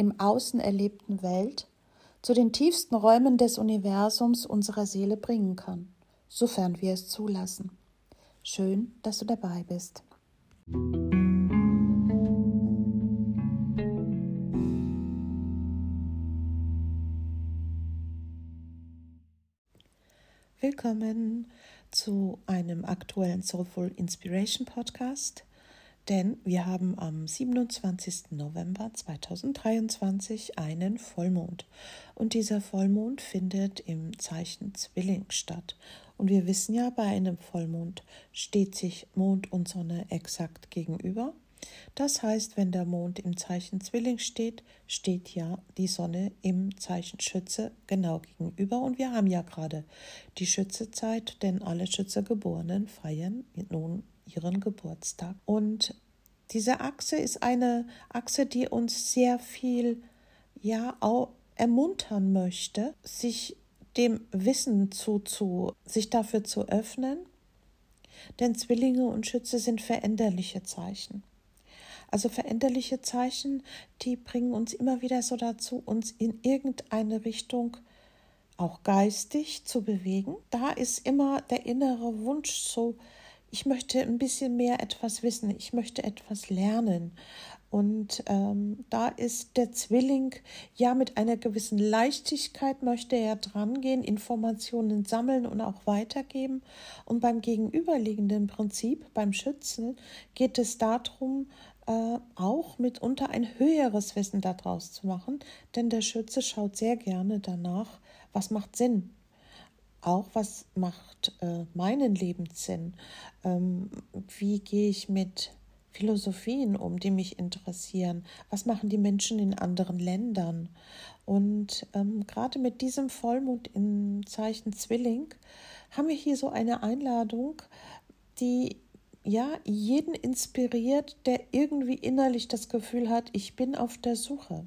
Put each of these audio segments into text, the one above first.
im Außen erlebten Welt zu den tiefsten Räumen des Universums unserer Seele bringen kann, sofern wir es zulassen. Schön, dass du dabei bist. Willkommen zu einem aktuellen Soulful Inspiration Podcast denn wir haben am 27. November 2023 einen Vollmond und dieser Vollmond findet im Zeichen Zwilling statt. Und wir wissen ja, bei einem Vollmond steht sich Mond und Sonne exakt gegenüber. Das heißt, wenn der Mond im Zeichen Zwilling steht, steht ja die Sonne im Zeichen Schütze genau gegenüber. Und wir haben ja gerade die Schützezeit, denn alle Schützegeborenen feiern nun ihren Geburtstag. Und diese Achse ist eine Achse, die uns sehr viel ja auch ermuntern möchte, sich dem Wissen zuzu, sich dafür zu öffnen. Denn Zwillinge und Schütze sind veränderliche Zeichen. Also veränderliche Zeichen, die bringen uns immer wieder so dazu, uns in irgendeine Richtung auch geistig zu bewegen. Da ist immer der innere Wunsch so, ich möchte ein bisschen mehr etwas wissen, ich möchte etwas lernen. Und ähm, da ist der Zwilling ja mit einer gewissen Leichtigkeit möchte er drangehen, Informationen sammeln und auch weitergeben. Und beim gegenüberliegenden Prinzip, beim Schützen, geht es darum, äh, auch mitunter ein höheres Wissen daraus zu machen, denn der Schütze schaut sehr gerne danach, was macht Sinn auch, was macht äh, meinen Lebenssinn? Ähm, wie gehe ich mit Philosophien um, die mich interessieren? Was machen die Menschen in anderen Ländern? Und ähm, gerade mit diesem Vollmond im Zeichen Zwilling haben wir hier so eine Einladung, die ja jeden inspiriert, der irgendwie innerlich das Gefühl hat, ich bin auf der Suche.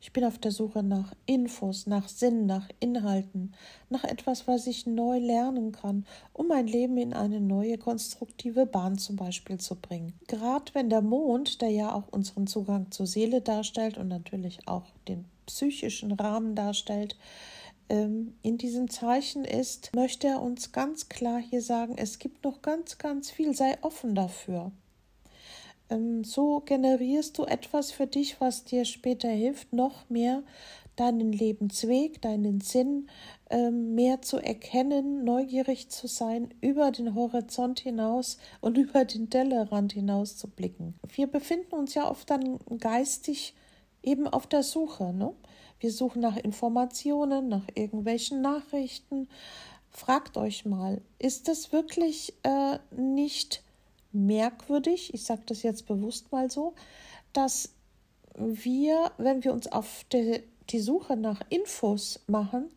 Ich bin auf der Suche nach Infos, nach Sinn, nach Inhalten, nach etwas, was ich neu lernen kann, um mein Leben in eine neue konstruktive Bahn zum Beispiel zu bringen. Gerade wenn der Mond, der ja auch unseren Zugang zur Seele darstellt und natürlich auch den psychischen Rahmen darstellt, ähm, in diesem Zeichen ist, möchte er uns ganz klar hier sagen, es gibt noch ganz, ganz viel, sei offen dafür. Ähm, so generierst du etwas für dich, was dir später hilft, noch mehr deinen Lebensweg, deinen Sinn ähm, mehr zu erkennen, neugierig zu sein, über den Horizont hinaus und über den Tellerrand hinaus zu blicken. Wir befinden uns ja oft dann geistig eben auf der Suche. Ne? Wir suchen nach Informationen, nach irgendwelchen Nachrichten. Fragt euch mal, ist das wirklich äh, nicht merkwürdig, ich sage das jetzt bewusst mal so, dass wir, wenn wir uns auf die, die Suche nach Infos machen,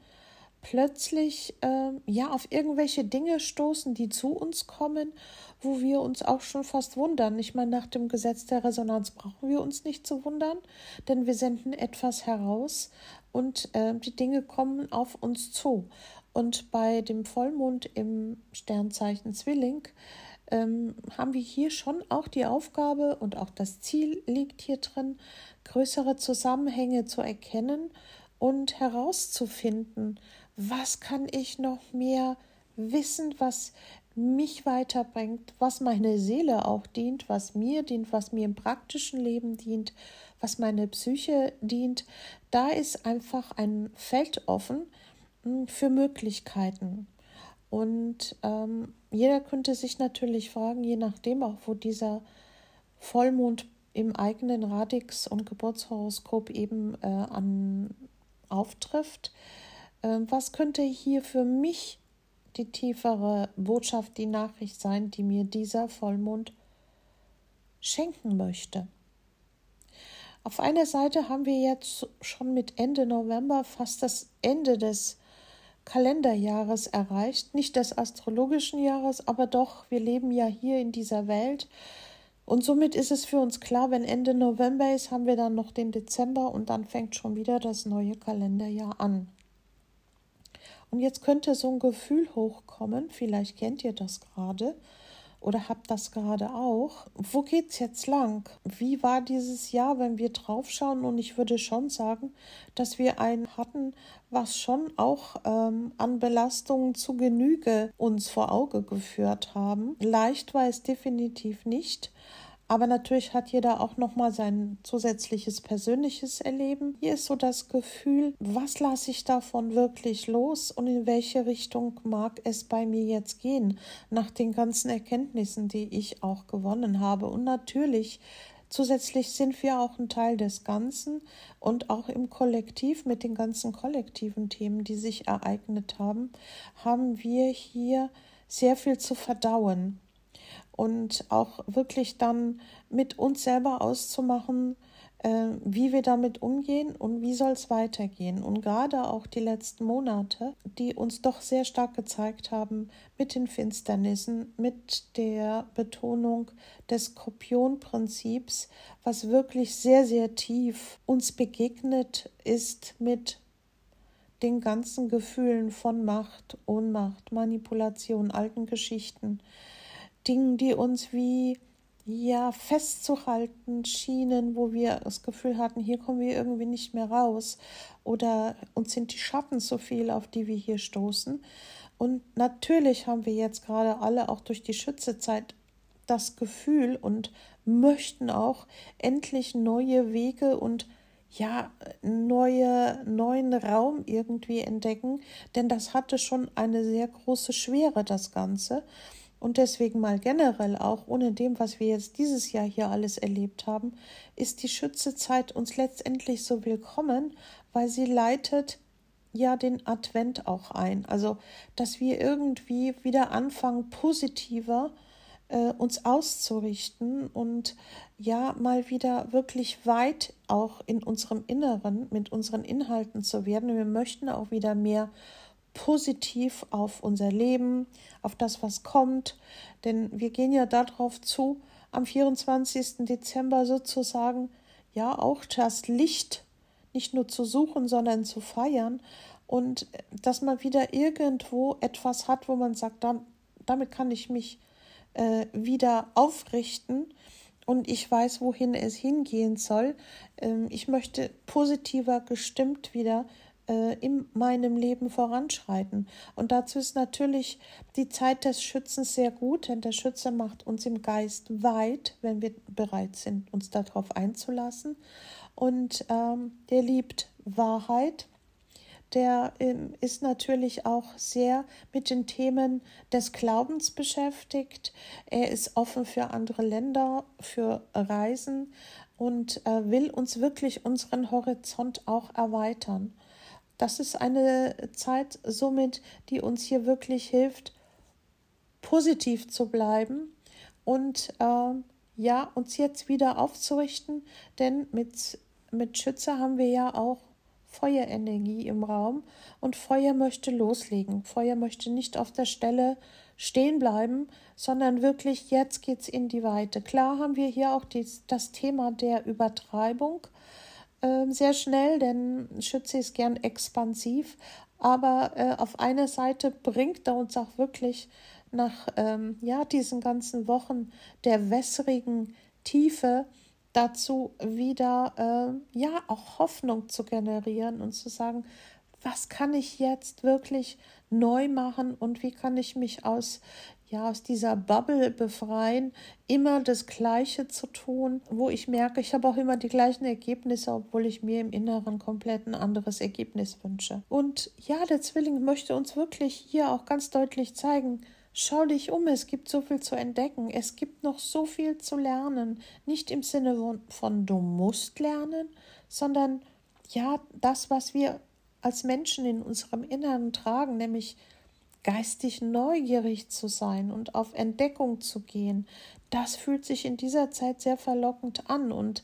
plötzlich äh, ja auf irgendwelche Dinge stoßen, die zu uns kommen, wo wir uns auch schon fast wundern. Ich meine, nach dem Gesetz der Resonanz brauchen wir uns nicht zu wundern, denn wir senden etwas heraus und äh, die Dinge kommen auf uns zu. Und bei dem Vollmond im Sternzeichen Zwilling ähm, haben wir hier schon auch die Aufgabe und auch das Ziel liegt hier drin, größere Zusammenhänge zu erkennen und herauszufinden, was kann ich noch mehr wissen, was mich weiterbringt, was meine Seele auch dient, was mir dient, was mir im praktischen Leben dient, was meine Psyche dient. Da ist einfach ein Feld offen hm, für Möglichkeiten. Und ähm, jeder könnte sich natürlich fragen, je nachdem auch, wo dieser Vollmond im eigenen Radix und Geburtshoroskop eben äh, an auftrifft, äh, was könnte hier für mich die tiefere Botschaft, die Nachricht sein, die mir dieser Vollmond schenken möchte. Auf einer Seite haben wir jetzt schon mit Ende November fast das Ende des Kalenderjahres erreicht, nicht des astrologischen Jahres, aber doch, wir leben ja hier in dieser Welt. Und somit ist es für uns klar, wenn Ende November ist, haben wir dann noch den Dezember und dann fängt schon wieder das neue Kalenderjahr an. Und jetzt könnte so ein Gefühl hochkommen, vielleicht kennt ihr das gerade oder habt das gerade auch. Wo geht's jetzt lang? Wie war dieses Jahr, wenn wir draufschauen? Und ich würde schon sagen, dass wir einen hatten, was schon auch ähm, an Belastungen zu Genüge uns vor Auge geführt haben. Leicht war es definitiv nicht. Aber natürlich hat jeder auch noch mal sein zusätzliches persönliches Erleben. Hier ist so das Gefühl, was lasse ich davon wirklich los und in welche Richtung mag es bei mir jetzt gehen, nach den ganzen Erkenntnissen, die ich auch gewonnen habe. Und natürlich Zusätzlich sind wir auch ein Teil des Ganzen und auch im Kollektiv mit den ganzen kollektiven Themen, die sich ereignet haben, haben wir hier sehr viel zu verdauen und auch wirklich dann mit uns selber auszumachen, äh, wie wir damit umgehen und wie soll es weitergehen. Und gerade auch die letzten Monate, die uns doch sehr stark gezeigt haben mit den Finsternissen, mit der Betonung des Skorpionprinzips, was wirklich sehr, sehr tief uns begegnet ist mit den ganzen Gefühlen von Macht, Ohnmacht, Manipulation, alten Geschichten, Dingen, die uns wie ja festzuhalten schienen, wo wir das Gefühl hatten, hier kommen wir irgendwie nicht mehr raus oder uns sind die Schatten so viel, auf die wir hier stoßen. Und natürlich haben wir jetzt gerade alle auch durch die Schützezeit das Gefühl und möchten auch endlich neue Wege und ja, neue, neuen Raum irgendwie entdecken, denn das hatte schon eine sehr große Schwere, das Ganze. Und deswegen mal generell auch, ohne dem, was wir jetzt dieses Jahr hier alles erlebt haben, ist die Schützezeit uns letztendlich so willkommen, weil sie leitet ja den Advent auch ein. Also, dass wir irgendwie wieder anfangen, positiver äh, uns auszurichten und ja, mal wieder wirklich weit auch in unserem Inneren mit unseren Inhalten zu werden. Wir möchten auch wieder mehr positiv auf unser Leben, auf das, was kommt. Denn wir gehen ja darauf zu, am 24. Dezember sozusagen ja auch das Licht nicht nur zu suchen, sondern zu feiern. Und dass man wieder irgendwo etwas hat, wo man sagt, damit kann ich mich äh, wieder aufrichten und ich weiß, wohin es hingehen soll. Ähm, ich möchte positiver gestimmt wieder äh, in meinem Leben voranschreiten. Und dazu ist natürlich die Zeit des Schützens sehr gut, denn der Schütze macht uns im Geist weit, wenn wir bereit sind, uns darauf einzulassen. Und ähm, der liebt Wahrheit. Der ähm, ist natürlich auch sehr mit den Themen des Glaubens beschäftigt. Er ist offen für andere Länder, für Reisen und äh, will uns wirklich unseren Horizont auch erweitern. Das ist eine Zeit somit, die uns hier wirklich hilft, positiv zu bleiben und äh, ja, uns jetzt wieder aufzurichten, denn mit, mit Schütze haben wir ja auch Feuerenergie im Raum und Feuer möchte loslegen. Feuer möchte nicht auf der Stelle stehen bleiben, sondern wirklich jetzt geht's in die Weite. Klar haben wir hier auch dies, das Thema der Übertreibung ähm, sehr schnell, denn Schütze ist gern expansiv, aber äh, auf einer Seite bringt er uns auch wirklich nach ähm, ja, diesen ganzen Wochen der wässrigen Tiefe dazu wieder äh, ja auch Hoffnung zu generieren und zu sagen, was kann ich jetzt wirklich neu machen und wie kann ich mich aus ja, aus dieser Bubble befreien, immer das Gleiche zu tun, wo ich merke, ich habe auch immer die gleichen Ergebnisse, obwohl ich mir im Inneren komplett ein anderes Ergebnis wünsche. Und ja, der Zwilling möchte uns wirklich hier auch ganz deutlich zeigen, Schau dich um, es gibt so viel zu entdecken, es gibt noch so viel zu lernen, nicht im Sinne von du musst lernen, sondern ja, das, was wir als Menschen in unserem Inneren tragen, nämlich geistig neugierig zu sein und auf Entdeckung zu gehen, das fühlt sich in dieser Zeit sehr verlockend an und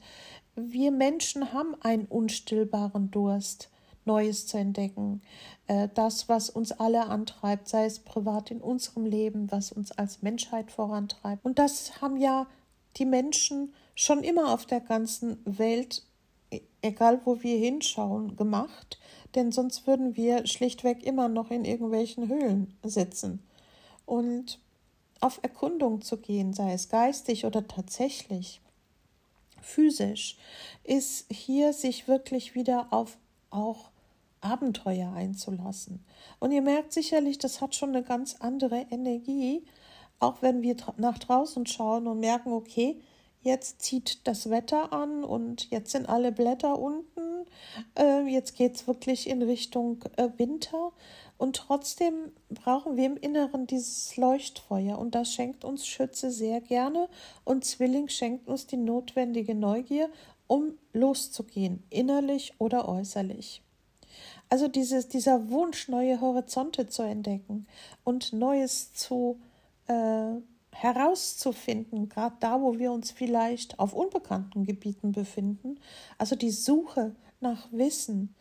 wir Menschen haben einen unstillbaren Durst, Neues zu entdecken. Äh, das, was uns alle antreibt, sei es privat in unserem Leben, was uns als Menschheit vorantreibt. Und das haben ja die Menschen schon immer auf der ganzen Welt, e-, egal wo wir hinschauen, gemacht denn sonst würden wir schlichtweg immer noch in irgendwelchen Höhlen sitzen. Und auf Erkundung zu gehen, sei es geistig oder tatsächlich physisch, ist hier sich wirklich wieder auf auch Abenteuer einzulassen. Und ihr merkt sicherlich, das hat schon eine ganz andere Energie, auch wenn wir nach draußen schauen und merken, okay, jetzt zieht das Wetter an und jetzt sind alle Blätter unten, äh, jetzt geht es wirklich in Richtung äh, Winter. Und trotzdem brauchen wir im Inneren dieses Leuchtfeuer. Und das schenkt uns Schütze sehr gerne. Und Zwilling schenkt uns die notwendige Neugier, um loszugehen, innerlich oder äußerlich. Also dieses, dieser Wunsch, neue Horizonte zu entdecken und Neues zu äh, herauszufinden, gerade da, wo wir uns vielleicht auf unbekannten Gebieten befinden. Also die Suche nach Wissen,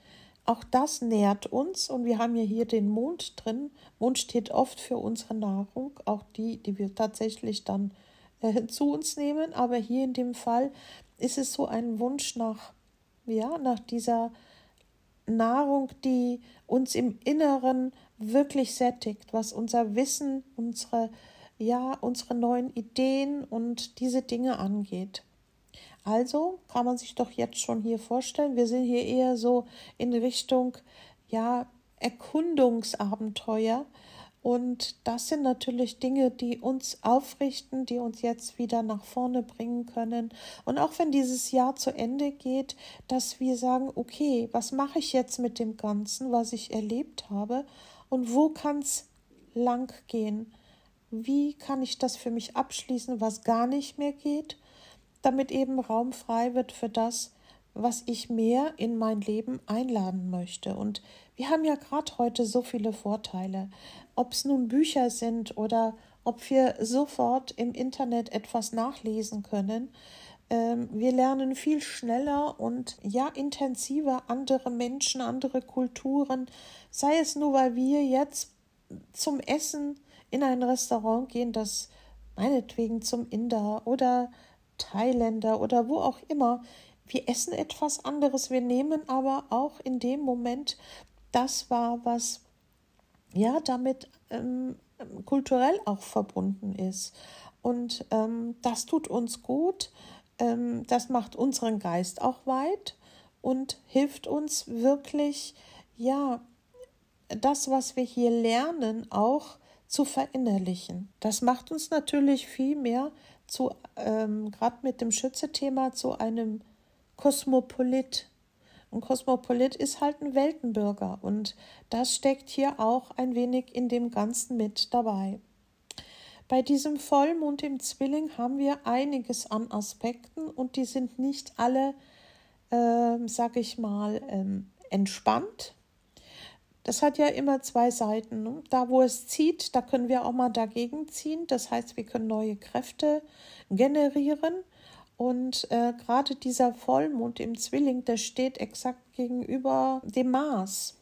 auch das nährt uns und wir haben ja hier den Mond drin. Mond steht oft für unsere Nahrung, auch die, die wir tatsächlich dann äh, zu uns nehmen. Aber hier in dem Fall ist es so ein Wunsch nach, ja, nach dieser Nahrung, die uns im Inneren wirklich sättigt, was unser Wissen, unsere ja, unsere neuen Ideen und diese Dinge angeht. Also kann man sich doch jetzt schon hier vorstellen, wir sind hier eher so in Richtung, ja, Erkundungsabenteuer. Und das sind natürlich Dinge, die uns aufrichten, die uns jetzt wieder nach vorne bringen können. Und auch wenn dieses Jahr zu Ende geht, dass wir sagen, okay, was mache ich jetzt mit dem Ganzen, was ich erlebt habe und wo kann es lang gehen? Wie kann ich das für mich abschließen, was gar nicht mehr geht, damit eben Raum frei wird für das, was ich mehr in mein Leben einladen möchte. Und wir haben ja gerade heute so viele Vorteile, ob es nun Bücher sind oder ob wir sofort im Internet etwas nachlesen können. Ähm, wir lernen viel schneller und ja intensiver andere Menschen, andere Kulturen, sei es nur, weil wir jetzt zum Essen in ein Restaurant gehen, das meinetwegen zum Inder oder Thailänder oder wo auch immer. Wir essen etwas anderes, wir nehmen aber auch in dem Moment das wahr, was ja damit ähm, kulturell auch verbunden ist. Und ähm, das tut uns gut, ähm, das macht unseren Geist auch weit und hilft uns wirklich, ja, das, was wir hier lernen, auch zu verinnerlichen. Das macht uns natürlich viel mehr zu, ähm, gerade mit dem Schütze-Thema, zu einem Kosmopolit. Ein Kosmopolit ist halt ein Weltenbürger und das steckt hier auch ein wenig in dem Ganzen mit dabei. Bei diesem Vollmond im Zwilling haben wir einiges an Aspekten und die sind nicht alle, äh, sag ich mal, ähm, entspannt, das hat ja immer zwei Seiten. Ne? Da, wo es zieht, da können wir auch mal dagegen ziehen. Das heißt, wir können neue Kräfte generieren. Und äh, gerade dieser Vollmond im Zwilling, der steht exakt gegenüber dem Mars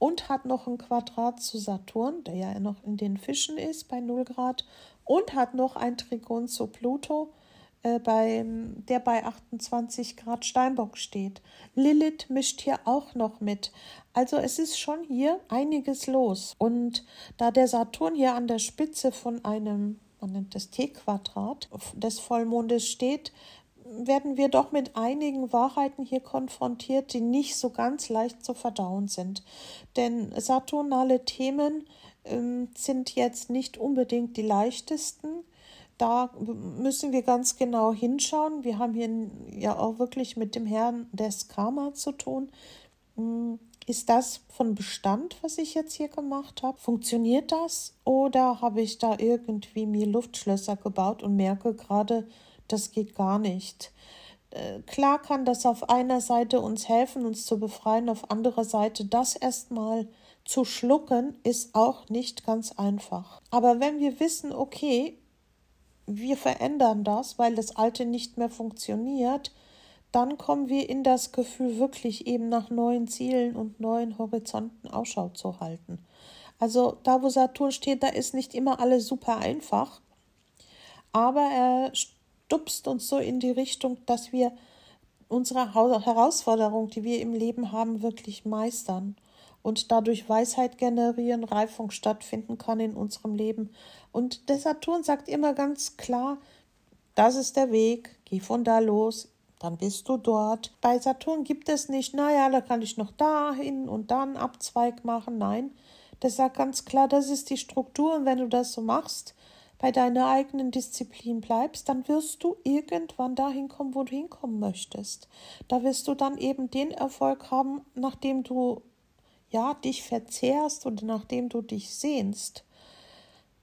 und hat noch ein Quadrat zu Saturn, der ja noch in den Fischen ist bei 0 Grad, und hat noch ein Trigon zu Pluto äh, bei, der bei 28 Grad Steinbock steht. Lilith mischt hier auch noch mit. Also es ist schon hier einiges los. Und da der Saturn hier an der Spitze von einem, man nennt das T-Quadrat, des Vollmondes steht, werden wir doch mit einigen Wahrheiten hier konfrontiert, die nicht so ganz leicht zu verdauen sind. Denn saturnale Themen ähm, sind jetzt nicht unbedingt die leichtesten. Da müssen wir ganz genau hinschauen. Wir haben hier ja auch wirklich mit dem Herrn des Karma zu tun. Hm, ist das von Bestand, was ich jetzt hier gemacht habe? Funktioniert das? Oder habe ich da irgendwie mir Luftschlösser gebaut und merke gerade, das geht gar nicht? Äh, klar kann das auf einer Seite uns helfen, uns zu befreien, auf anderer Seite das erstmal zu schlucken, ist auch nicht ganz einfach. Aber wenn wir wissen, okay, wir verändern das, weil das Alte nicht mehr funktioniert, dann kommen wir in das Gefühl, wirklich eben nach neuen Zielen und neuen Horizonten Ausschau zu halten. Also da, wo Saturn steht, da ist nicht immer alles super einfach, aber er stupst uns so in die Richtung, dass wir unsere Herausforderung, die wir im Leben haben, wirklich meistern und dadurch Weisheit generieren, Reifung stattfinden kann in unserem Leben. Und der Saturn sagt immer ganz klar, das ist der Weg, geh von da los, dann bist du dort. Bei Saturn gibt es nicht, naja, da kann ich noch dahin und dann Abzweig machen. Nein, der sagt ganz klar, das ist die Struktur und wenn du das so machst, bei deiner eigenen Disziplin bleibst, dann wirst du irgendwann dahin kommen, wo du hinkommen möchtest. Da wirst du dann eben den Erfolg haben, nachdem du ja dich verzehrst oder nachdem du dich sehnst.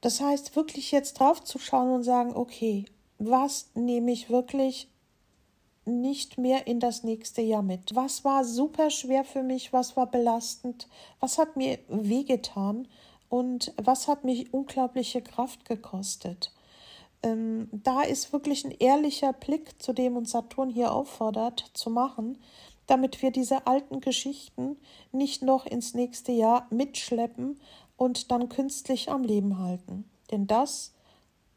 Das heißt, wirklich jetzt drauf zu schauen und sagen, okay, was nehme ich wirklich nicht mehr in das nächste Jahr mit? Was war super schwer für mich? Was war belastend? Was hat mir wehgetan? und was hat mich unglaubliche Kraft gekostet. Ähm, da ist wirklich ein ehrlicher Blick, zu dem uns Saturn hier auffordert, zu machen, damit wir diese alten Geschichten nicht noch ins nächste Jahr mitschleppen und dann künstlich am Leben halten. Denn das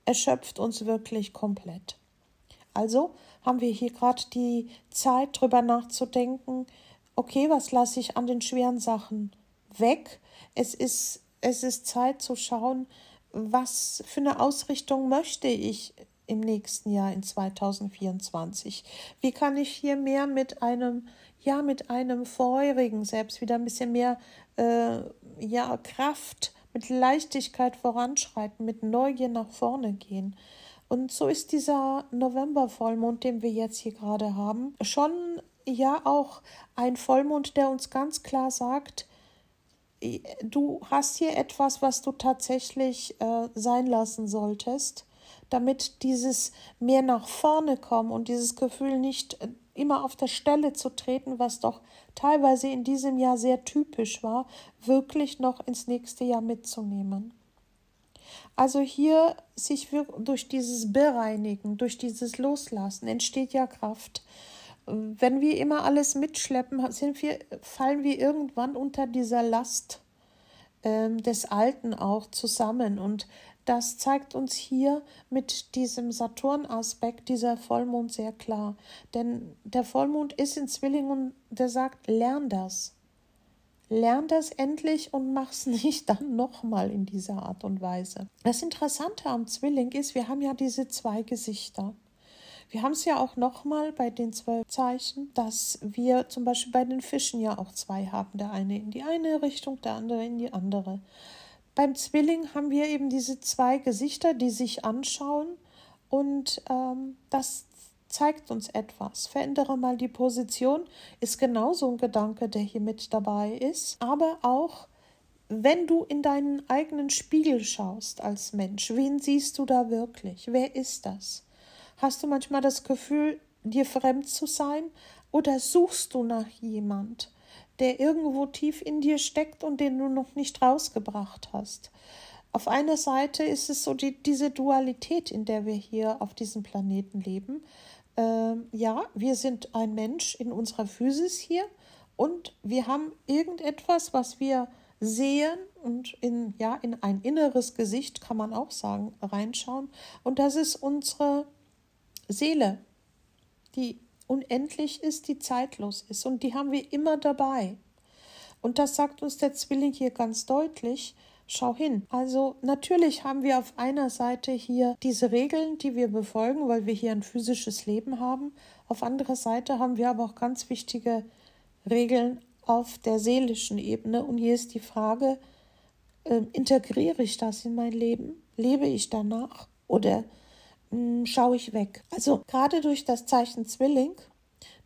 erschöpft uns wirklich komplett. Also haben wir hier gerade die Zeit, drüber nachzudenken, okay, was lasse ich an den schweren Sachen weg? Es ist es ist Zeit zu schauen, was für eine Ausrichtung möchte ich im nächsten Jahr in 2024? Wie kann ich hier mehr mit einem, ja, mit einem vorherigen selbst wieder ein bisschen mehr, äh, ja, Kraft, mit Leichtigkeit voranschreiten, mit Neugier nach vorne gehen? Und so ist dieser November-Vollmond, den wir jetzt hier gerade haben, schon ja auch ein Vollmond, der uns ganz klar sagt, du hast hier etwas, was du tatsächlich äh, sein lassen solltest, damit dieses mehr nach vorne kommen und dieses Gefühl nicht äh, immer auf der Stelle zu treten, was doch teilweise in diesem Jahr sehr typisch war, wirklich noch ins nächste Jahr mitzunehmen. Also hier sich durch dieses Bereinigen, durch dieses Loslassen entsteht ja Kraft wenn wir immer alles mitschleppen, sind wir, fallen wir irgendwann unter dieser Last ähm, des Alten auch zusammen. Und das zeigt uns hier mit diesem Saturn-Aspekt dieser Vollmond sehr klar. Denn der Vollmond ist in Zwilling und der sagt, lern das. Lern das endlich und mach's nicht dann nochmal in dieser Art und Weise. Das Interessante am Zwilling ist, wir haben ja diese zwei Gesichter. Wir haben es ja auch nochmal bei den zwölf Zeichen, dass wir zum Beispiel bei den Fischen ja auch zwei haben. Der eine in die eine Richtung, der andere in die andere. Beim Zwilling haben wir eben diese zwei Gesichter, die sich anschauen und ähm, das zeigt uns etwas. Verändere mal die Position, ist genauso ein Gedanke, der hier mit dabei ist, aber auch wenn du in deinen eigenen Spiegel schaust als Mensch, wen siehst du da wirklich? Wer ist das? Hast du manchmal das Gefühl, dir fremd zu sein? Oder suchst du nach jemand, der irgendwo tief in dir steckt und den du noch nicht rausgebracht hast? Auf einer Seite ist es so die, diese Dualität, in der wir hier auf diesem Planeten leben. Ähm, ja, wir sind ein Mensch in unserer Physis hier und wir haben irgendetwas, was wir sehen und in, ja, in ein inneres Gesicht, kann man auch sagen, reinschauen. Und das ist unsere Seele, die unendlich ist, die zeitlos ist und die haben wir immer dabei. Und das sagt uns der Zwilling hier ganz deutlich. Schau hin. Also natürlich haben wir auf einer Seite hier diese Regeln, die wir befolgen, weil wir hier ein physisches Leben haben. Auf anderer Seite haben wir aber auch ganz wichtige Regeln auf der seelischen Ebene. Und hier ist die Frage, äh, integriere ich das in mein Leben? Lebe ich danach? Oder schaue ich weg? Also gerade durch das Zeichen Zwilling,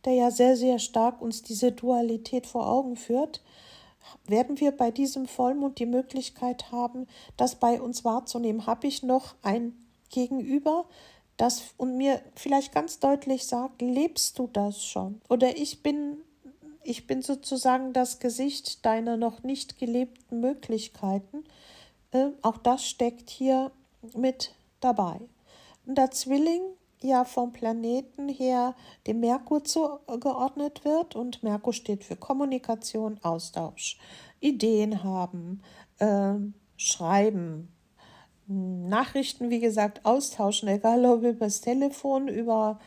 der ja sehr, sehr stark uns diese Dualität vor Augen führt, werden wir bei diesem Vollmond die Möglichkeit haben, das bei uns wahrzunehmen. Habe ich noch ein Gegenüber, das und mir vielleicht ganz deutlich sagt, lebst du das schon? Oder ich bin ich bin sozusagen das Gesicht deiner noch nicht gelebten Möglichkeiten. Äh, auch das steckt hier mit dabei. Da Zwilling ja vom Planeten her dem Merkur zugeordnet wird und Merkur steht für Kommunikation, Austausch, Ideen haben, äh, schreiben, Nachrichten, wie gesagt, austauschen, egal ob über das Telefon, über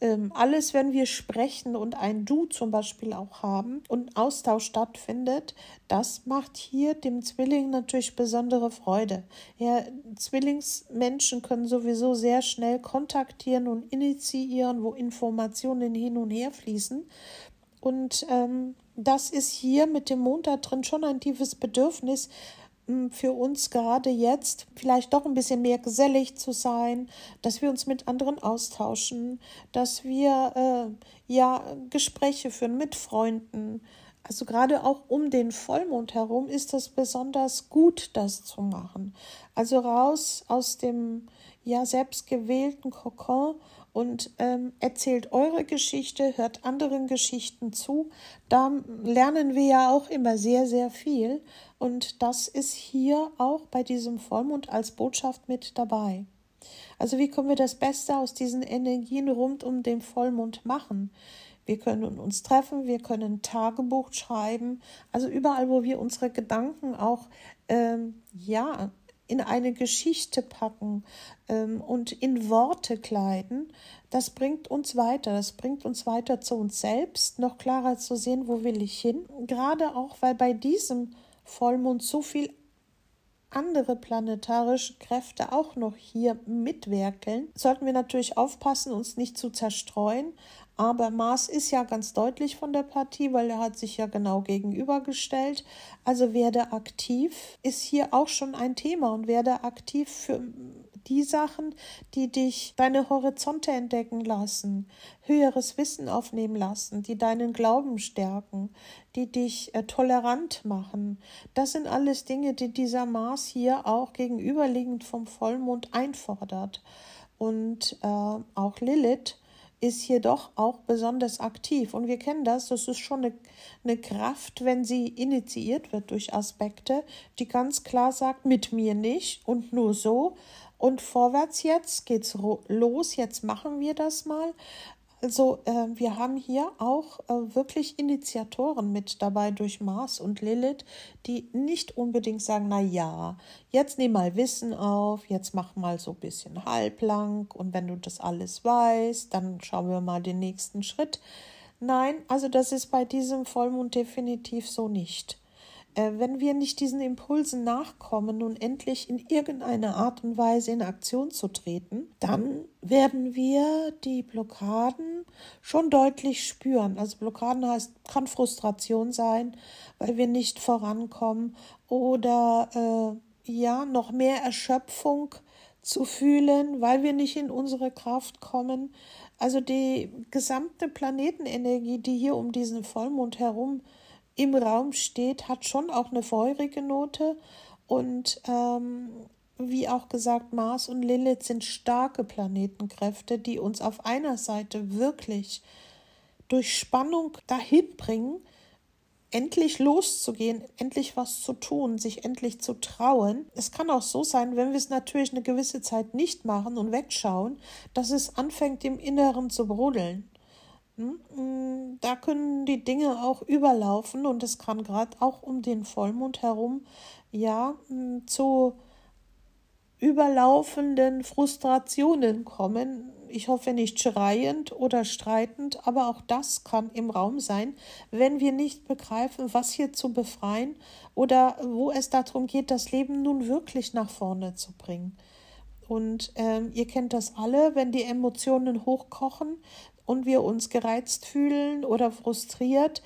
ähm, alles, wenn wir sprechen und ein Du zum Beispiel auch haben und Austausch stattfindet, das macht hier dem Zwilling natürlich besondere Freude. Ja, Zwillingsmenschen können sowieso sehr schnell kontaktieren und initiieren, wo Informationen hin und her fließen. Und ähm, das ist hier mit dem Mond da drin schon ein tiefes Bedürfnis, für uns gerade jetzt vielleicht doch ein bisschen mehr gesellig zu sein, dass wir uns mit anderen austauschen, dass wir äh, ja Gespräche führen mit Freunden. Also gerade auch um den Vollmond herum ist es besonders gut, das zu machen. Also raus aus dem ja selbstgewählten Kokon und ähm, erzählt eure Geschichte, hört anderen Geschichten zu. Da lernen wir ja auch immer sehr, sehr viel. Und das ist hier auch bei diesem Vollmond als Botschaft mit dabei. Also wie können wir das Beste aus diesen Energien rund um den Vollmond machen? Wir können uns treffen, wir können Tagebuch schreiben, also überall, wo wir unsere Gedanken auch ähm, ja in eine Geschichte packen ähm, und in Worte kleiden, das bringt uns weiter. Das bringt uns weiter zu uns selbst, noch klarer zu sehen, wo will ich hin. Gerade auch, weil bei diesem Vollmond so viel andere planetarische Kräfte auch noch hier mitwirkeln, sollten wir natürlich aufpassen, uns nicht zu zerstreuen. Aber Mars ist ja ganz deutlich von der Partie, weil er hat sich ja genau gegenübergestellt. Also werde aktiv ist hier auch schon ein Thema und werde aktiv für die Sachen, die dich deine Horizonte entdecken lassen, höheres Wissen aufnehmen lassen, die deinen Glauben stärken, die dich äh, tolerant machen. Das sind alles Dinge, die dieser Mars hier auch gegenüberliegend vom Vollmond einfordert. Und äh, auch Lilith ist hier doch auch besonders aktiv. Und wir kennen das, das ist schon eine, eine Kraft, wenn sie initiiert wird durch Aspekte, die ganz klar sagt, mit mir nicht und nur so. Und vorwärts jetzt geht's los, jetzt machen wir das mal. Also äh, wir haben hier auch äh, wirklich Initiatoren mit dabei durch Mars und Lilith, die nicht unbedingt sagen, na ja, jetzt nimm mal Wissen auf, jetzt mach mal so ein bisschen halblang und wenn du das alles weißt, dann schauen wir mal den nächsten Schritt. Nein, also das ist bei diesem Vollmond definitiv so nicht. Äh, wenn wir nicht diesen Impulsen nachkommen und endlich in irgendeiner Art und Weise in Aktion zu treten, dann werden wir die Blockaden schon deutlich spüren. Also Blockaden heißt, kann Frustration sein, weil wir nicht vorankommen oder äh, ja, noch mehr Erschöpfung zu fühlen, weil wir nicht in unsere Kraft kommen. Also die gesamte Planetenenergie, die hier um diesen Vollmond herum im Raum steht, hat schon auch eine feurige Note. Und ähm, wie auch gesagt, Mars und Lilith sind starke Planetenkräfte, die uns auf einer Seite wirklich durch Spannung dahin bringen, endlich loszugehen, endlich was zu tun, sich endlich zu trauen. Es kann auch so sein, wenn wir es natürlich eine gewisse Zeit nicht machen und wegschauen, dass es anfängt im Inneren zu brodeln. Da können die Dinge auch überlaufen und es kann gerade auch um den Vollmond herum ja hm, zu überlaufenden Frustrationen kommen. Ich hoffe nicht schreiend oder streitend, aber auch das kann im Raum sein, wenn wir nicht begreifen, was hier zu befreien oder wo es darum geht, das Leben nun wirklich nach vorne zu bringen. Und ähm, ihr kennt das alle, wenn die Emotionen hochkochen, und wir uns gereizt fühlen oder frustriert,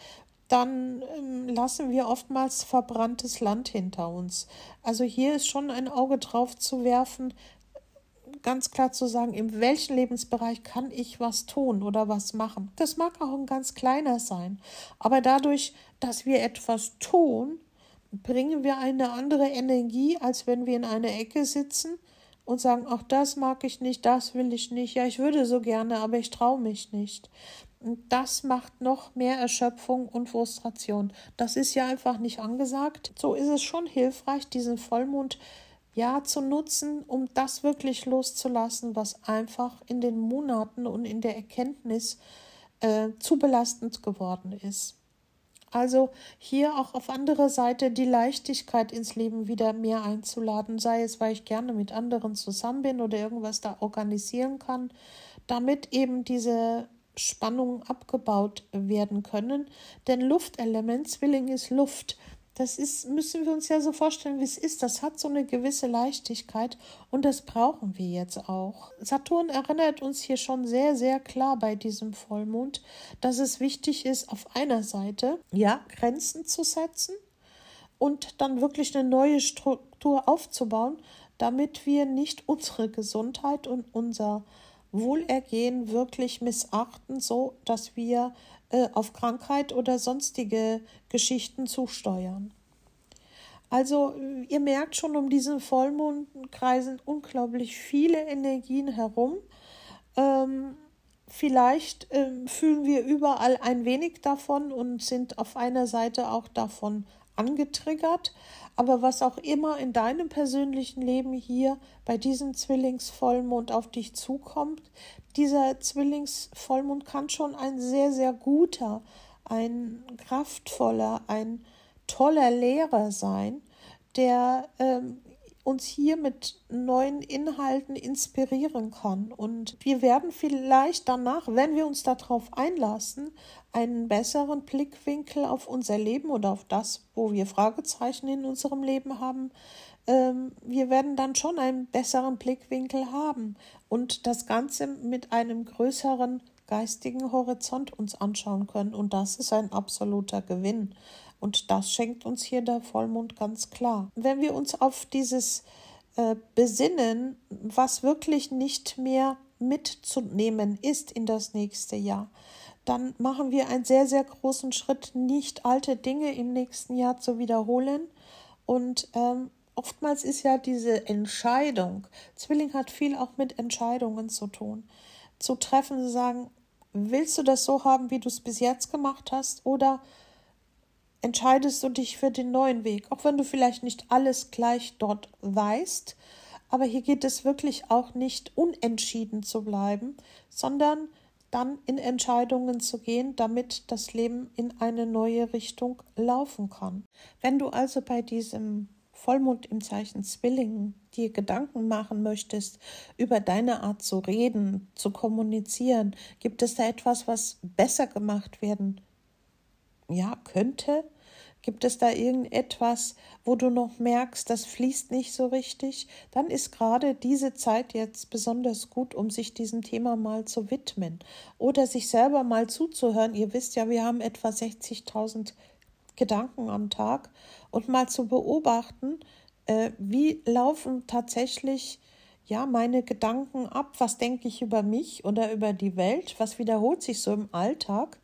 dann ähm, lassen wir oftmals verbranntes Land hinter uns. Also hier ist schon ein Auge drauf zu werfen, ganz klar zu sagen, in welchem Lebensbereich kann ich was tun oder was machen. Das mag auch ein ganz kleiner sein, aber dadurch, dass wir etwas tun, bringen wir eine andere Energie, als wenn wir in einer Ecke sitzen und sagen, ach, das mag ich nicht, das will ich nicht, ja, ich würde so gerne, aber ich traue mich nicht. Und das macht noch mehr Erschöpfung und Frustration. Das ist ja einfach nicht angesagt. So ist es schon hilfreich, diesen Vollmond ja zu nutzen, um das wirklich loszulassen, was einfach in den Monaten und in der Erkenntnis äh, zu belastend geworden ist. Also hier auch auf andere Seite die Leichtigkeit ins Leben wieder mehr einzuladen, sei es, weil ich gerne mit anderen zusammen bin oder irgendwas da organisieren kann, damit eben diese Spannungen abgebaut werden können. Denn Luftelement, Zwilling ist Luft. Das ist, müssen wir uns ja so vorstellen, wie es ist. Das hat so eine gewisse Leichtigkeit und das brauchen wir jetzt auch. Saturn erinnert uns hier schon sehr, sehr klar bei diesem Vollmond, dass es wichtig ist, auf einer Seite, ja, Grenzen zu setzen und dann wirklich eine neue Struktur aufzubauen, damit wir nicht unsere Gesundheit und unser Wohlergehen wirklich missachten, so dass wir äh, auf Krankheit oder sonstige Geschichten zusteuern. Also ihr merkt schon, um diesen Vollmond kreisen unglaublich viele Energien herum. Ähm, vielleicht ähm, fühlen wir überall ein wenig davon und sind auf einer Seite auch davon angetriggert. Aber was auch immer in deinem persönlichen Leben hier bei diesem Zwillingsvollmond auf dich zukommt, dieser Zwillingsvollmond kann schon ein sehr, sehr guter, ein kraftvoller, ein toller Lehrer sein, der ähm, uns hier mit neuen Inhalten inspirieren kann. Und wir werden vielleicht danach, wenn wir uns darauf einlassen, einen besseren Blickwinkel auf unser Leben oder auf das, wo wir Fragezeichen in unserem Leben haben, ähm, wir werden dann schon einen besseren Blickwinkel haben und das Ganze mit einem größeren geistigen Horizont uns anschauen können. Und das ist ein absoluter Gewinn. Und das schenkt uns hier der Vollmond ganz klar. Wenn wir uns auf dieses äh, besinnen, was wirklich nicht mehr mitzunehmen ist in das nächste Jahr, dann machen wir einen sehr, sehr großen Schritt, nicht alte Dinge im nächsten Jahr zu wiederholen. Und ähm, oftmals ist ja diese Entscheidung, Zwilling hat viel auch mit Entscheidungen zu tun, zu treffen, zu sagen, willst du das so haben, wie du es bis jetzt gemacht hast, oder entscheidest du dich für den neuen Weg, auch wenn du vielleicht nicht alles gleich dort weißt. Aber hier geht es wirklich auch nicht unentschieden zu bleiben, sondern dann in Entscheidungen zu gehen, damit das Leben in eine neue Richtung laufen kann. Wenn du also bei diesem Vollmond im Zeichen Zwilling dir Gedanken machen möchtest über deine Art zu reden, zu kommunizieren, gibt es da etwas, was besser gemacht werden ja könnte? Gibt es da irgendetwas, wo du noch merkst, das fließt nicht so richtig? Dann ist gerade diese Zeit jetzt besonders gut, um sich diesem Thema mal zu widmen oder sich selber mal zuzuhören. Ihr wisst ja, wir haben etwa 60.000 Gedanken am Tag und mal zu beobachten, äh, wie laufen tatsächlich ja meine Gedanken ab, was denke ich über mich oder über die Welt, was wiederholt sich so im Alltag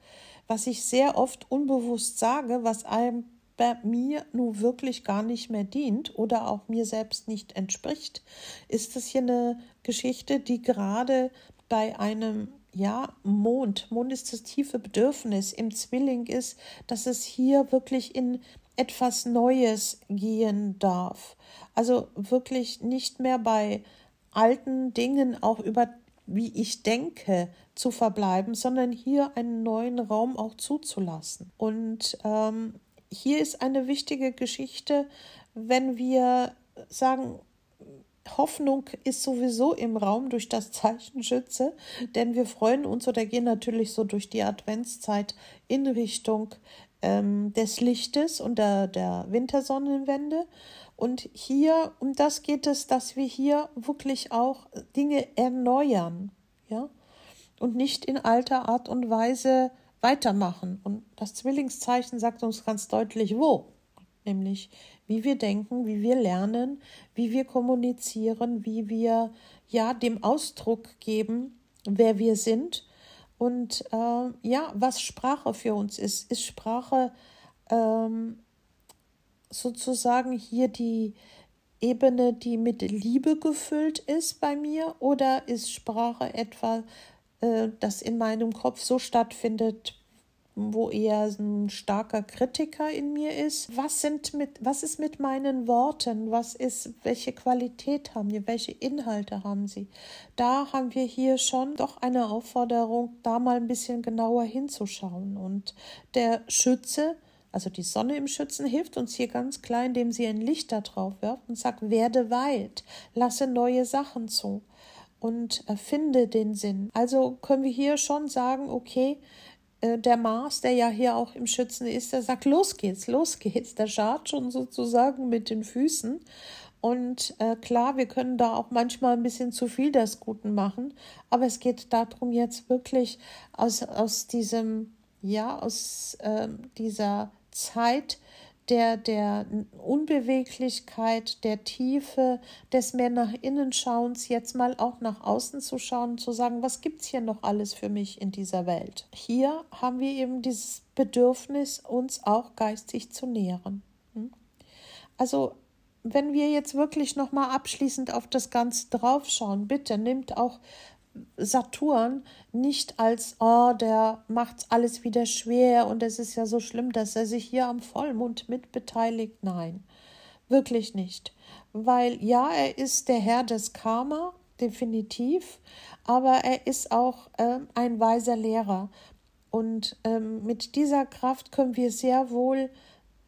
was ich sehr oft unbewusst sage, was einem bei mir nun wirklich gar nicht mehr dient oder auch mir selbst nicht entspricht, ist das hier eine Geschichte, die gerade bei einem ja, Mond, Mond ist das tiefe Bedürfnis im Zwilling ist, dass es hier wirklich in etwas Neues gehen darf. Also wirklich nicht mehr bei alten Dingen auch über wie ich denke, zu verbleiben, sondern hier einen neuen Raum auch zuzulassen. Und ähm, hier ist eine wichtige Geschichte, wenn wir sagen, Hoffnung ist sowieso im Raum durch das Zeichen Schütze, denn wir freuen uns oder gehen natürlich so durch die Adventszeit in Richtung ähm, des Lichtes und der, der Wintersonnenwende. Und hier, um das geht es, dass wir hier wirklich auch Dinge erneuern, ja, und nicht in alter Art und Weise weitermachen. Und das Zwillingszeichen sagt uns ganz deutlich, wo. Nämlich, wie wir denken, wie wir lernen, wie wir kommunizieren, wie wir ja dem Ausdruck geben, wer wir sind und äh, ja, was Sprache für uns ist. Ist Sprache ähm, sozusagen hier die Ebene, die mit Liebe gefüllt ist bei mir, oder ist Sprache etwa, äh, das in meinem Kopf so stattfindet, wo eher ein starker Kritiker in mir ist. Was sind mit, was ist mit meinen Worten? Was ist, welche Qualität haben die? Welche Inhalte haben sie? Da haben wir hier schon doch eine Aufforderung, da mal ein bisschen genauer hinzuschauen. Und der Schütze, also die Sonne im Schützen hilft uns hier ganz klar, indem sie ein Licht da drauf wirft und sagt, werde weit, lasse neue Sachen zu und erfinde den Sinn. Also können wir hier schon sagen, okay, äh, der Mars, der ja hier auch im Schützen ist, der sagt, los geht's, los geht's. Der schart schon sozusagen mit den Füßen. Und äh, klar, wir können da auch manchmal ein bisschen zu viel des Guten machen, aber es geht darum, jetzt wirklich aus, aus diesem, ja, aus äh, dieser Zeit der, der Unbeweglichkeit, der Tiefe, des mehr nach innen schauens, jetzt mal auch nach außen zu schauen, zu sagen, was gibt es hier noch alles für mich in dieser Welt? Hier haben wir eben dieses Bedürfnis, uns auch geistig zu nähren. Hm? Also wenn wir jetzt wirklich noch mal abschließend auf das Ganze draufschauen, bitte nimmt auch Saturn nicht als, oh, der macht alles wieder schwer und es ist ja so schlimm, dass er sich hier am Vollmond mitbeteiligt. Nein, wirklich nicht. Weil ja, er ist der Herr des Karma, definitiv, aber er ist auch äh, ein weiser Lehrer. Und ähm, mit dieser Kraft können wir sehr wohl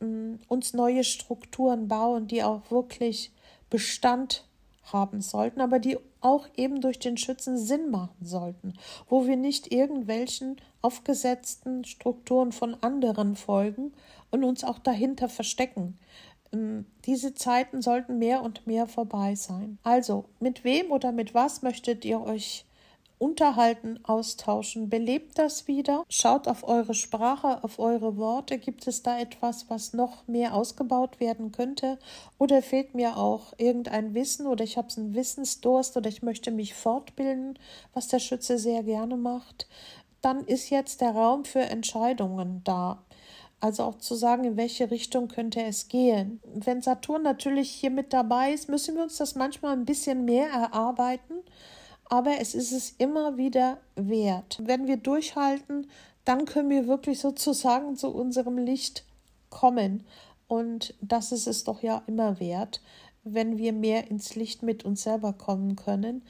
ähm, uns neue Strukturen bauen, die auch wirklich Bestand haben sollten, aber die auch eben durch den Schützen Sinn machen sollten, wo wir nicht irgendwelchen aufgesetzten Strukturen von anderen folgen und uns auch dahinter verstecken. Ähm, diese Zeiten sollten mehr und mehr vorbei sein. Also, mit wem oder mit was möchtet ihr euch unterhalten, austauschen. Belebt das wieder. Schaut auf eure Sprache, auf eure Worte. Gibt es da etwas, was noch mehr ausgebaut werden könnte? Oder fehlt mir auch irgendein Wissen oder ich habe einen Wissensdurst oder ich möchte mich fortbilden, was der Schütze sehr gerne macht? Dann ist jetzt der Raum für Entscheidungen da. Also auch zu sagen, in welche Richtung könnte es gehen. Wenn Saturn natürlich hier mit dabei ist, müssen wir uns das manchmal ein bisschen mehr erarbeiten aber es ist es immer wieder wert. Wenn wir durchhalten, dann können wir wirklich sozusagen zu unserem Licht kommen. Und das ist es doch ja immer wert, wenn wir mehr ins Licht mit uns selber kommen können.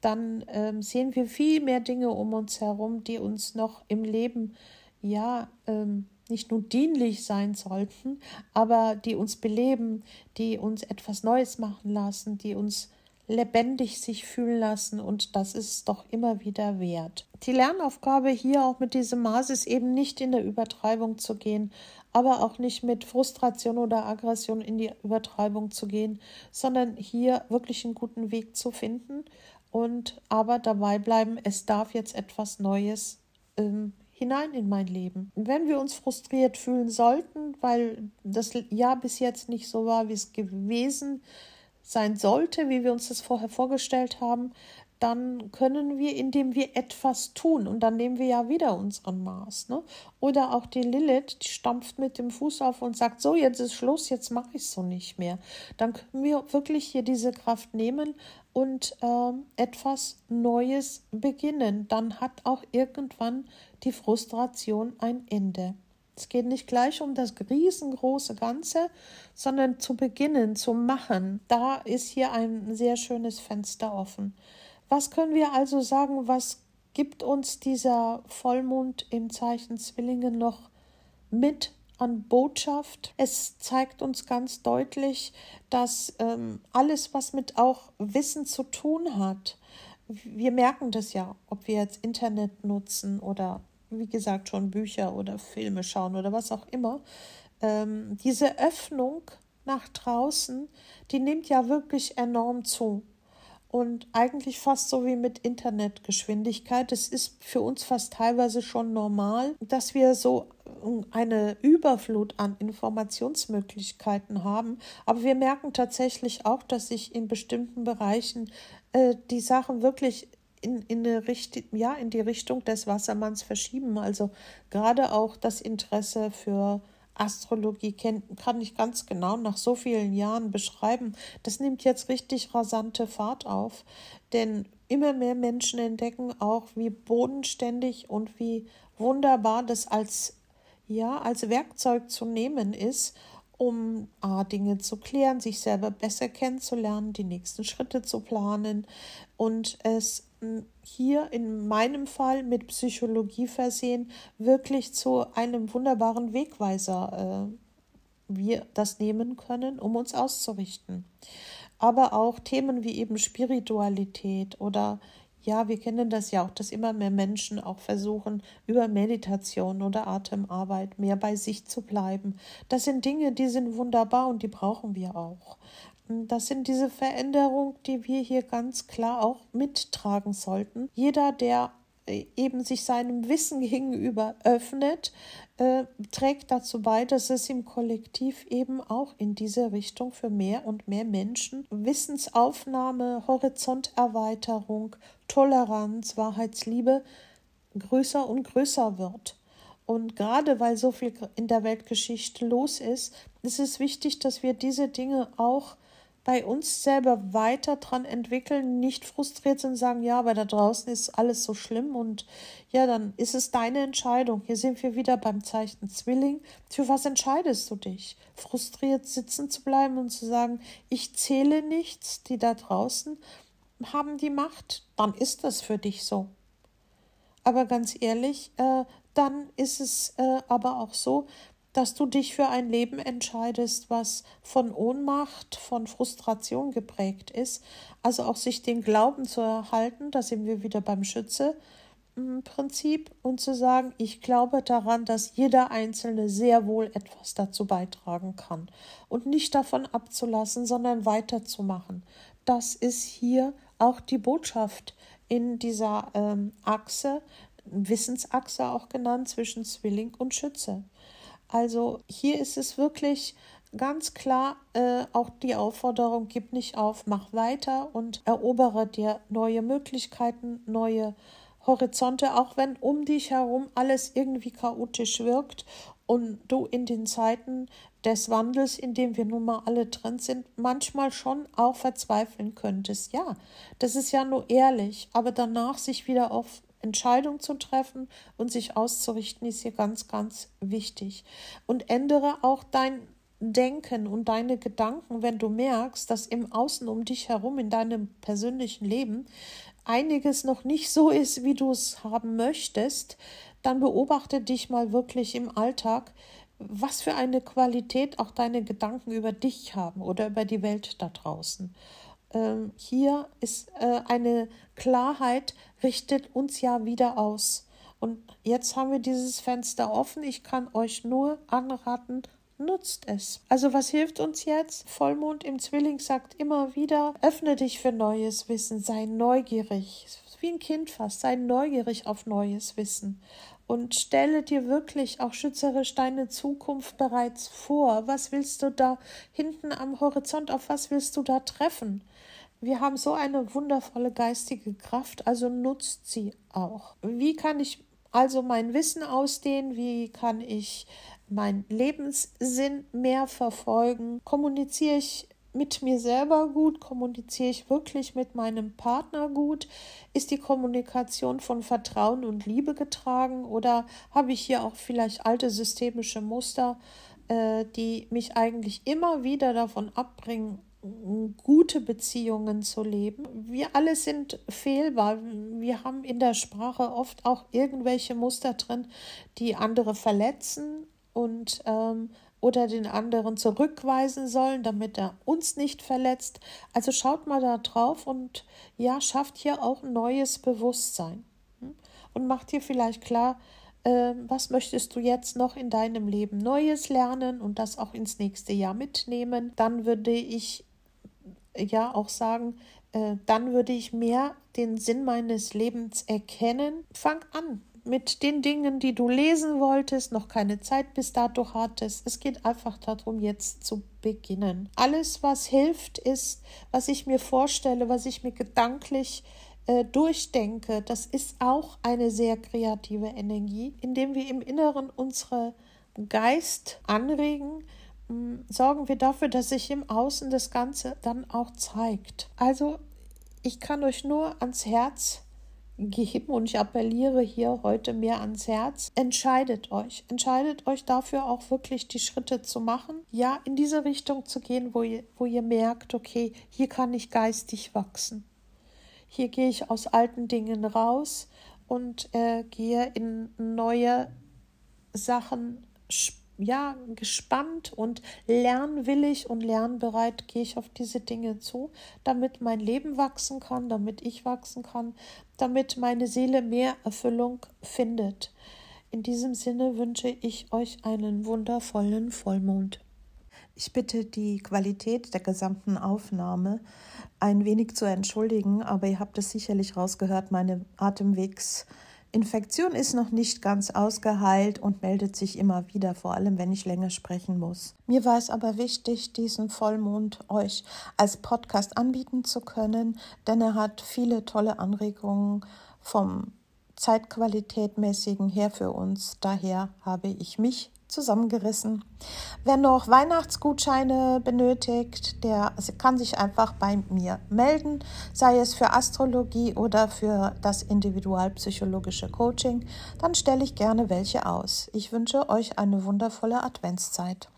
Dann ähm, sehen wir viel mehr Dinge um uns herum, die uns noch im Leben ja ähm, nicht nur dienlich sein sollten, aber die uns beleben, die uns etwas Neues machen lassen, die uns lebendig sich fühlen lassen und das ist doch immer wieder wert. Die Lernaufgabe hier auch mit diesem Maß ist eben nicht in der Übertreibung zu gehen, aber auch nicht mit Frustration oder Aggression in die Übertreibung zu gehen, sondern hier wirklich einen guten Weg zu finden und aber dabei bleiben, es darf jetzt etwas Neues ähm, hinein in mein Leben. Wenn wir uns frustriert fühlen sollten, weil das Jahr bis jetzt nicht so war, wie es gewesen ist, sein sollte, wie wir uns das vorher vorgestellt haben, dann können wir, indem wir etwas tun, und dann nehmen wir ja wieder unseren Maß. Ne? Oder auch die Lilith, die stampft mit dem Fuß auf und sagt, so, jetzt ist Schluss, jetzt mache ich es so nicht mehr. Dann können wir wirklich hier diese Kraft nehmen und äh, etwas Neues beginnen. Dann hat auch irgendwann die Frustration ein Ende. Es geht nicht gleich um das riesengroße Ganze, sondern zu beginnen, zu machen. Da ist hier ein sehr schönes Fenster offen. Was können wir also sagen, was gibt uns dieser Vollmond im Zeichen Zwillingen noch mit an Botschaft. Es zeigt uns ganz deutlich, dass ähm, alles, was mit auch Wissen zu tun hat, wir merken das ja, ob wir jetzt Internet nutzen oder wie gesagt, schon Bücher oder Filme schauen oder was auch immer, ähm, diese Öffnung nach draußen, die nimmt ja wirklich enorm zu. und eigentlich fast so wie mit Internetgeschwindigkeit. Es ist für uns fast teilweise schon normal, dass wir so eine Überflut an Informationsmöglichkeiten haben. Aber wir merken tatsächlich auch, dass sich in bestimmten Bereichen äh, die Sachen wirklich in, in, eine Richt ja, in die Richtung des Wassermanns verschieben. Also gerade auch das Interesse für Astrologie kann ich ganz genau nach so vielen Jahren beschreiben. Das nimmt jetzt richtig rasante Fahrt auf, denn immer mehr Menschen entdecken auch, wie bodenständig und wie wunderbar das als ja, als Werkzeug zu nehmen ist, um A, Dinge zu klären, sich selber besser kennenzulernen, die nächsten Schritte zu planen und es hm, hier in meinem Fall mit Psychologie versehen, wirklich zu einem wunderbaren Wegweiser äh, wir das nehmen können, um uns auszurichten. Aber auch Themen wie eben Spiritualität oder ja, wir kennen das ja auch, dass immer mehr Menschen auch versuchen, über Meditation oder Atemarbeit mehr bei sich zu bleiben. Das sind Dinge, die sind wunderbar und die brauchen wir auch. Das sind diese Veränderungen, die wir hier ganz klar auch mittragen sollten. Jeder, der eben sich seinem Wissen gegenüber öffnet, äh, trägt dazu bei, dass es im Kollektiv eben auch in diese Richtung für mehr und mehr Menschen Wissensaufnahme, Horizonterweiterung, Toleranz, Wahrheitsliebe größer und größer wird. Und gerade weil so viel in der Weltgeschichte los ist, ist es wichtig, dass wir diese Dinge auch bei uns selber weiter dran entwickeln, nicht frustriert sind sagen, ja, aber da draußen ist alles so schlimm und ja, dann ist es deine Entscheidung. Hier sind wir wieder beim Zeichen Zwilling. Für was entscheidest du dich? Frustriert sitzen zu bleiben und zu sagen, ich zähle nichts, die da draußen haben die Macht, dann ist das für dich so. Aber ganz ehrlich, äh, dann ist es äh, aber auch so, dass du dich für ein Leben entscheidest, was von Ohnmacht, von Frustration geprägt ist. Also auch sich den Glauben zu erhalten, da sind wir wieder beim Schütze. Prinzip und zu sagen, ich glaube daran, dass jeder Einzelne sehr wohl etwas dazu beitragen kann und nicht davon abzulassen, sondern weiterzumachen. Das ist hier auch die Botschaft in dieser ähm, Achse, Wissensachse auch genannt, zwischen Zwilling und Schütze. Also hier ist es wirklich ganz klar äh, auch die Aufforderung, gib nicht auf, mach weiter und erobere dir neue Möglichkeiten, neue Horizonte, auch wenn um dich herum alles irgendwie chaotisch wirkt und du in den Zeiten des Wandels, in dem wir nun mal alle drin sind, manchmal schon auch verzweifeln könntest. Ja, das ist ja nur ehrlich, aber danach sich wieder auf Entscheidung zu treffen und sich auszurichten, ist hier ganz, ganz wichtig. Und ändere auch dein Denken und deine Gedanken, wenn du merkst, dass im Außen um dich herum, in deinem persönlichen Leben, einiges noch nicht so ist, wie du es haben möchtest, dann beobachte dich mal wirklich im Alltag, was für eine Qualität auch deine Gedanken über dich haben oder über die Welt da draußen. Ähm, hier ist äh, eine Klarheit, richtet uns ja wieder aus. Und jetzt haben wir dieses Fenster offen. Ich kann euch nur anraten, nutzt es. Also was hilft uns jetzt? Vollmond im Zwilling sagt immer wieder, öffne dich für neues Wissen, sei neugierig. Wie ein Kind fast, sei neugierig auf neues Wissen und stelle dir wirklich auch schützerisch deine Zukunft bereits vor. Was willst du da hinten am Horizont, auf was willst du da treffen? Wir haben so eine wundervolle geistige Kraft, also nutzt sie auch. Wie kann ich also mein Wissen ausdehnen? Wie kann ich meinen Lebenssinn mehr verfolgen? Kommuniziere ich mit mir selber gut? Kommuniziere ich wirklich mit meinem Partner gut? Ist die Kommunikation von Vertrauen und Liebe getragen oder habe ich hier auch vielleicht alte systemische Muster, äh, die mich eigentlich immer wieder davon abbringen, gute Beziehungen zu leben. Wir alle sind fehlbar. Wir haben in der Sprache oft auch irgendwelche Muster drin, die andere verletzen und ähm, oder den anderen zurückweisen sollen, damit er uns nicht verletzt. Also schaut mal da drauf und ja, schafft hier auch ein neues Bewusstsein hm? und macht dir vielleicht klar, äh, was möchtest du jetzt noch in deinem Leben Neues lernen und das auch ins nächste Jahr mitnehmen. Dann würde ich ja auch sagen, äh, dann würde ich mehr den Sinn meines Lebens erkennen. Fang an mit den Dingen, die du lesen wolltest, noch keine Zeit bis dato hattest. Es geht einfach darum, jetzt zu beginnen. Alles, was hilft, ist, was ich mir vorstelle, was ich mir gedanklich äh, durchdenke. Das ist auch eine sehr kreative Energie, indem wir im Inneren unsere Geist anregen, sorgen wir dafür, dass sich im Außen das Ganze dann auch zeigt. Also ich kann euch nur ans Herz geben und ich appelliere hier heute mehr ans Herz. Entscheidet euch. Entscheidet euch dafür auch wirklich die Schritte zu machen. Ja, in diese Richtung zu gehen, wo ihr, wo ihr merkt, okay, hier kann ich geistig wachsen. Hier gehe ich aus alten Dingen raus und äh, gehe in neue Sachen ja, gespannt und lernwillig und lernbereit gehe ich auf diese Dinge zu, damit mein Leben wachsen kann, damit ich wachsen kann, damit meine Seele mehr Erfüllung findet. In diesem Sinne wünsche ich euch einen wundervollen Vollmond. Ich bitte die Qualität der gesamten Aufnahme ein wenig zu entschuldigen, aber ihr habt es sicherlich rausgehört, meine Atemwegs Infektion ist noch nicht ganz ausgeheilt und meldet sich immer wieder, vor allem wenn ich länger sprechen muss. Mir war es aber wichtig, diesen Vollmond euch als Podcast anbieten zu können, denn er hat viele tolle Anregungen vom Zeitqualitätmäßigen her für uns. Daher habe ich mich zusammengerissen. Wer noch Weihnachtsgutscheine benötigt, der kann sich einfach bei mir melden, sei es für Astrologie oder für das individualpsychologische Coaching. Dann stelle ich gerne welche aus. Ich wünsche euch eine wundervolle Adventszeit.